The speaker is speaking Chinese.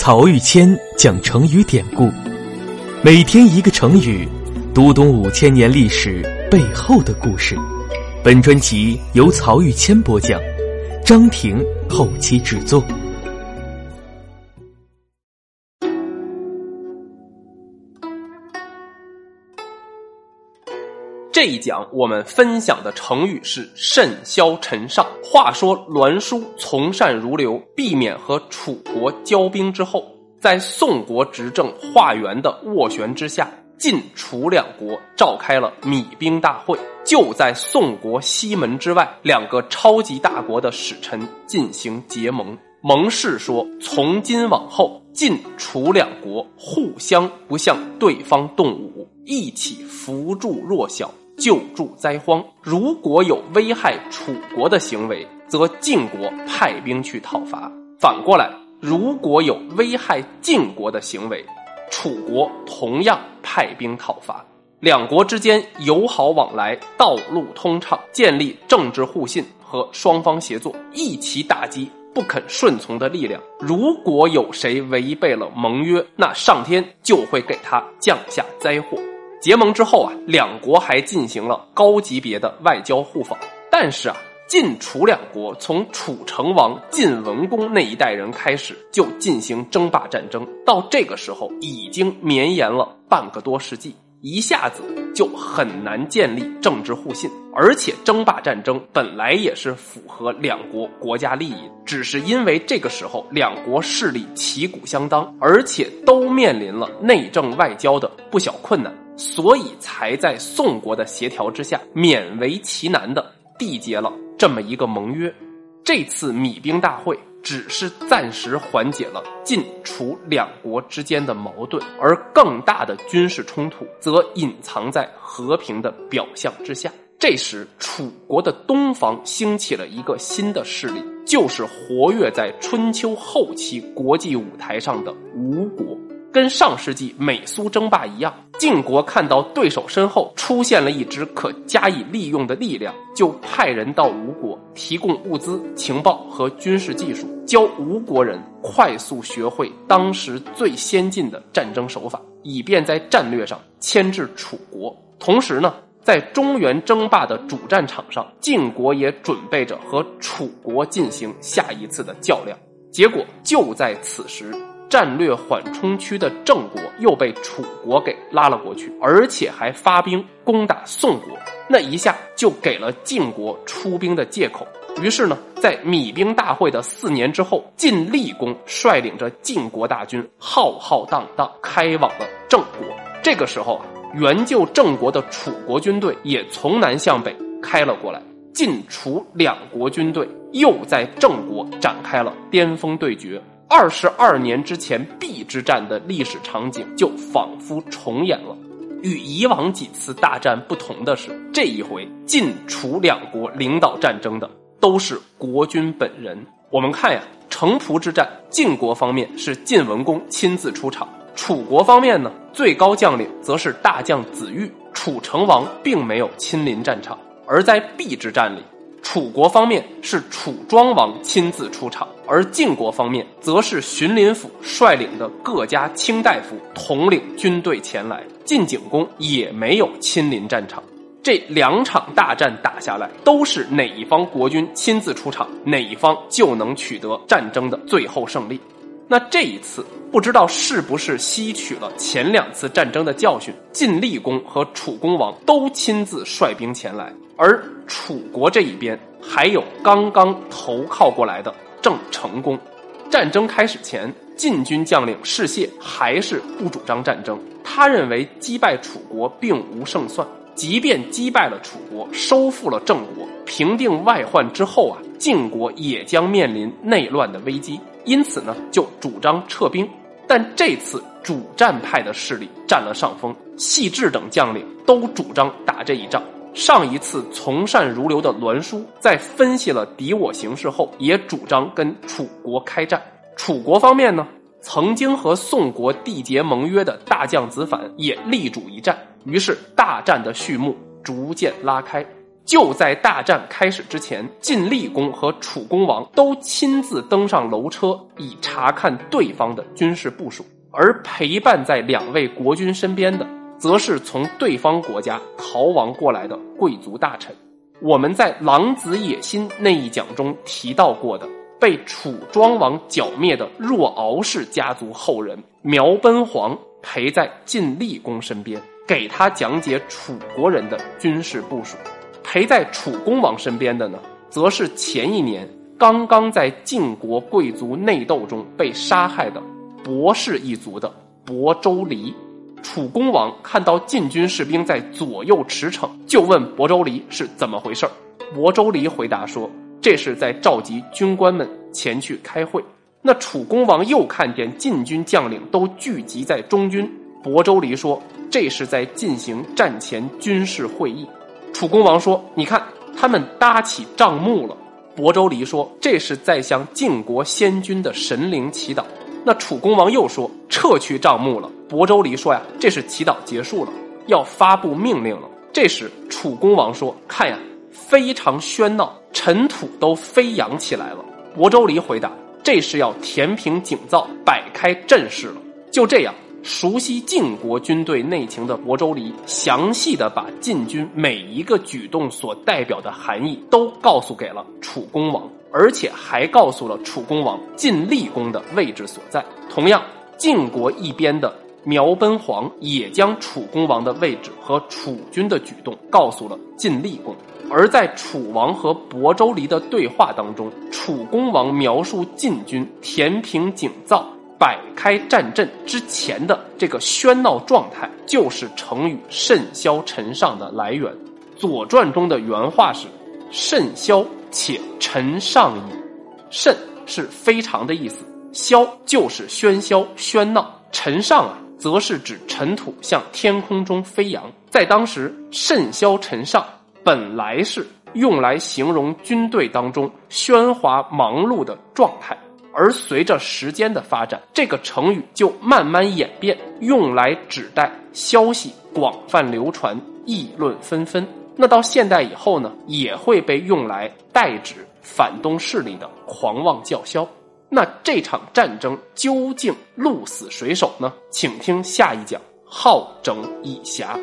曹玉谦讲成语典故，每天一个成语，读懂五千年历史背后的故事。本专辑由曹玉谦播讲，张婷后期制作。这一讲我们分享的成语是“甚嚣尘上”。话说栾书从善如流，避免和楚国交兵之后，在宋国执政华元的斡旋之下，晋楚两国召开了米兵大会。就在宋国西门之外，两个超级大国的使臣进行结盟，盟誓说：从今往后，晋楚两国互相不向对方动武，一起扶助弱小。救助灾荒，如果有危害楚国的行为，则晋国派兵去讨伐；反过来，如果有危害晋国的行为，楚国同样派兵讨伐。两国之间友好往来，道路通畅，建立政治互信和双方协作，一起打击不肯顺从的力量。如果有谁违背了盟约，那上天就会给他降下灾祸。结盟之后啊，两国还进行了高级别的外交互访。但是啊，晋楚两国从楚成王晋文公那一代人开始就进行争霸战争，到这个时候已经绵延了半个多世纪，一下子就很难建立政治互信。而且争霸战争本来也是符合两国国家利益，只是因为这个时候两国势力旗鼓相当，而且都面临了内政外交的不小困难。所以才在宋国的协调之下，勉为其难的缔结了这么一个盟约。这次米兵大会只是暂时缓解了晋楚两国之间的矛盾，而更大的军事冲突则隐藏在和平的表象之下。这时，楚国的东方兴起了一个新的势力，就是活跃在春秋后期国际舞台上的吴国。跟上世纪美苏争霸一样，晋国看到对手身后出现了一支可加以利用的力量，就派人到吴国提供物资、情报和军事技术，教吴国人快速学会当时最先进的战争手法，以便在战略上牵制楚国。同时呢，在中原争霸的主战场上，晋国也准备着和楚国进行下一次的较量。结果就在此时。战略缓冲区的郑国又被楚国给拉了过去，而且还发兵攻打宋国，那一下就给了晋国出兵的借口。于是呢，在米兵大会的四年之后，晋厉公率领着晋国大军浩浩荡荡开往了郑国。这个时候啊，援救郑国的楚国军队也从南向北开了过来，晋楚两国军队又在郑国展开了巅峰对决。二十二年之前邲之战的历史场景就仿佛重演了。与以往几次大战不同的是，这一回晋楚两国领导战争的都是国君本人。我们看呀，城濮之战，晋国方面是晋文公亲自出场；楚国方面呢，最高将领则是大将子玉，楚成王并没有亲临战场。而在邲之战里。楚国方面是楚庄王亲自出场，而晋国方面则是荀林府率领的各家卿大夫统领军队前来，晋景公也没有亲临战场。这两场大战打下来，都是哪一方国君亲自出场，哪一方就能取得战争的最后胜利。那这一次，不知道是不是吸取了前两次战争的教训，晋厉公和楚公王都亲自率兵前来。而楚国这一边还有刚刚投靠过来的郑成功。战争开始前，晋军将领士燮还是不主张战争。他认为击败楚国并无胜算，即便击败了楚国，收复了郑国，平定外患之后啊，晋国也将面临内乱的危机。因此呢，就主张撤兵。但这次主战派的势力占了上风，细致等将领都主张打这一仗。上一次从善如流的栾书，在分析了敌我形势后，也主张跟楚国开战。楚国方面呢，曾经和宋国缔结盟约的大将子反也力主一战。于是大战的序幕逐渐拉开。就在大战开始之前，晋厉公和楚公王都亲自登上楼车，以查看对方的军事部署。而陪伴在两位国君身边的，则是从对方国家逃亡过来的贵族大臣。我们在《狼子野心》那一讲中提到过的，被楚庄王剿灭的若敖氏家族后人苗奔黄陪在晋厉公身边，给他讲解楚国人的军事部署。陪在楚公王身边的呢，则是前一年刚刚在晋国贵族内斗中被杀害的伯氏一族的亳州离。楚公王看到晋军士兵在左右驰骋，就问亳州离是怎么回事亳州离回答说：“这是在召集军官们前去开会。”那楚公王又看见晋军将领都聚集在中军，亳州离说：“这是在进行战前军事会议。”楚公王说：“你看，他们搭起帐幕了。”亳州离说：“这是在向晋国先君的神灵祈祷。”那楚公王又说：“撤去帐幕了。”亳州离说：“呀，这是祈祷结束了，要发布命令了。”这时楚公王说：“看呀，非常喧闹，尘土都飞扬起来了。”亳州离回答：“这是要填平井灶，摆开阵势了。”就这样，熟悉晋国军队内情的亳州离，详细的把晋军每一个举动所代表的含义都告诉给了楚公王。而且还告诉了楚公王晋厉公的位置所在。同样，晋国一边的苗奔黄也将楚公王的位置和楚军的举动告诉了晋厉公。而在楚王和亳州离的对话当中，楚公王描述晋军填平井灶、摆开战阵之前的这个喧闹状态，就是成语“甚嚣尘上”的来源。《左传》中的原话是“甚嚣”。且尘上矣，甚是非常的意思，嚣就是喧嚣喧闹，尘上啊，则是指尘土向天空中飞扬。在当时，甚嚣尘上本来是用来形容军队当中喧哗忙碌的状态，而随着时间的发展，这个成语就慢慢演变，用来指代消息广泛流传、议论纷纷。那到现代以后呢，也会被用来代指反动势力的狂妄叫嚣。那这场战争究竟鹿死谁手呢？请听下一讲：好整以暇。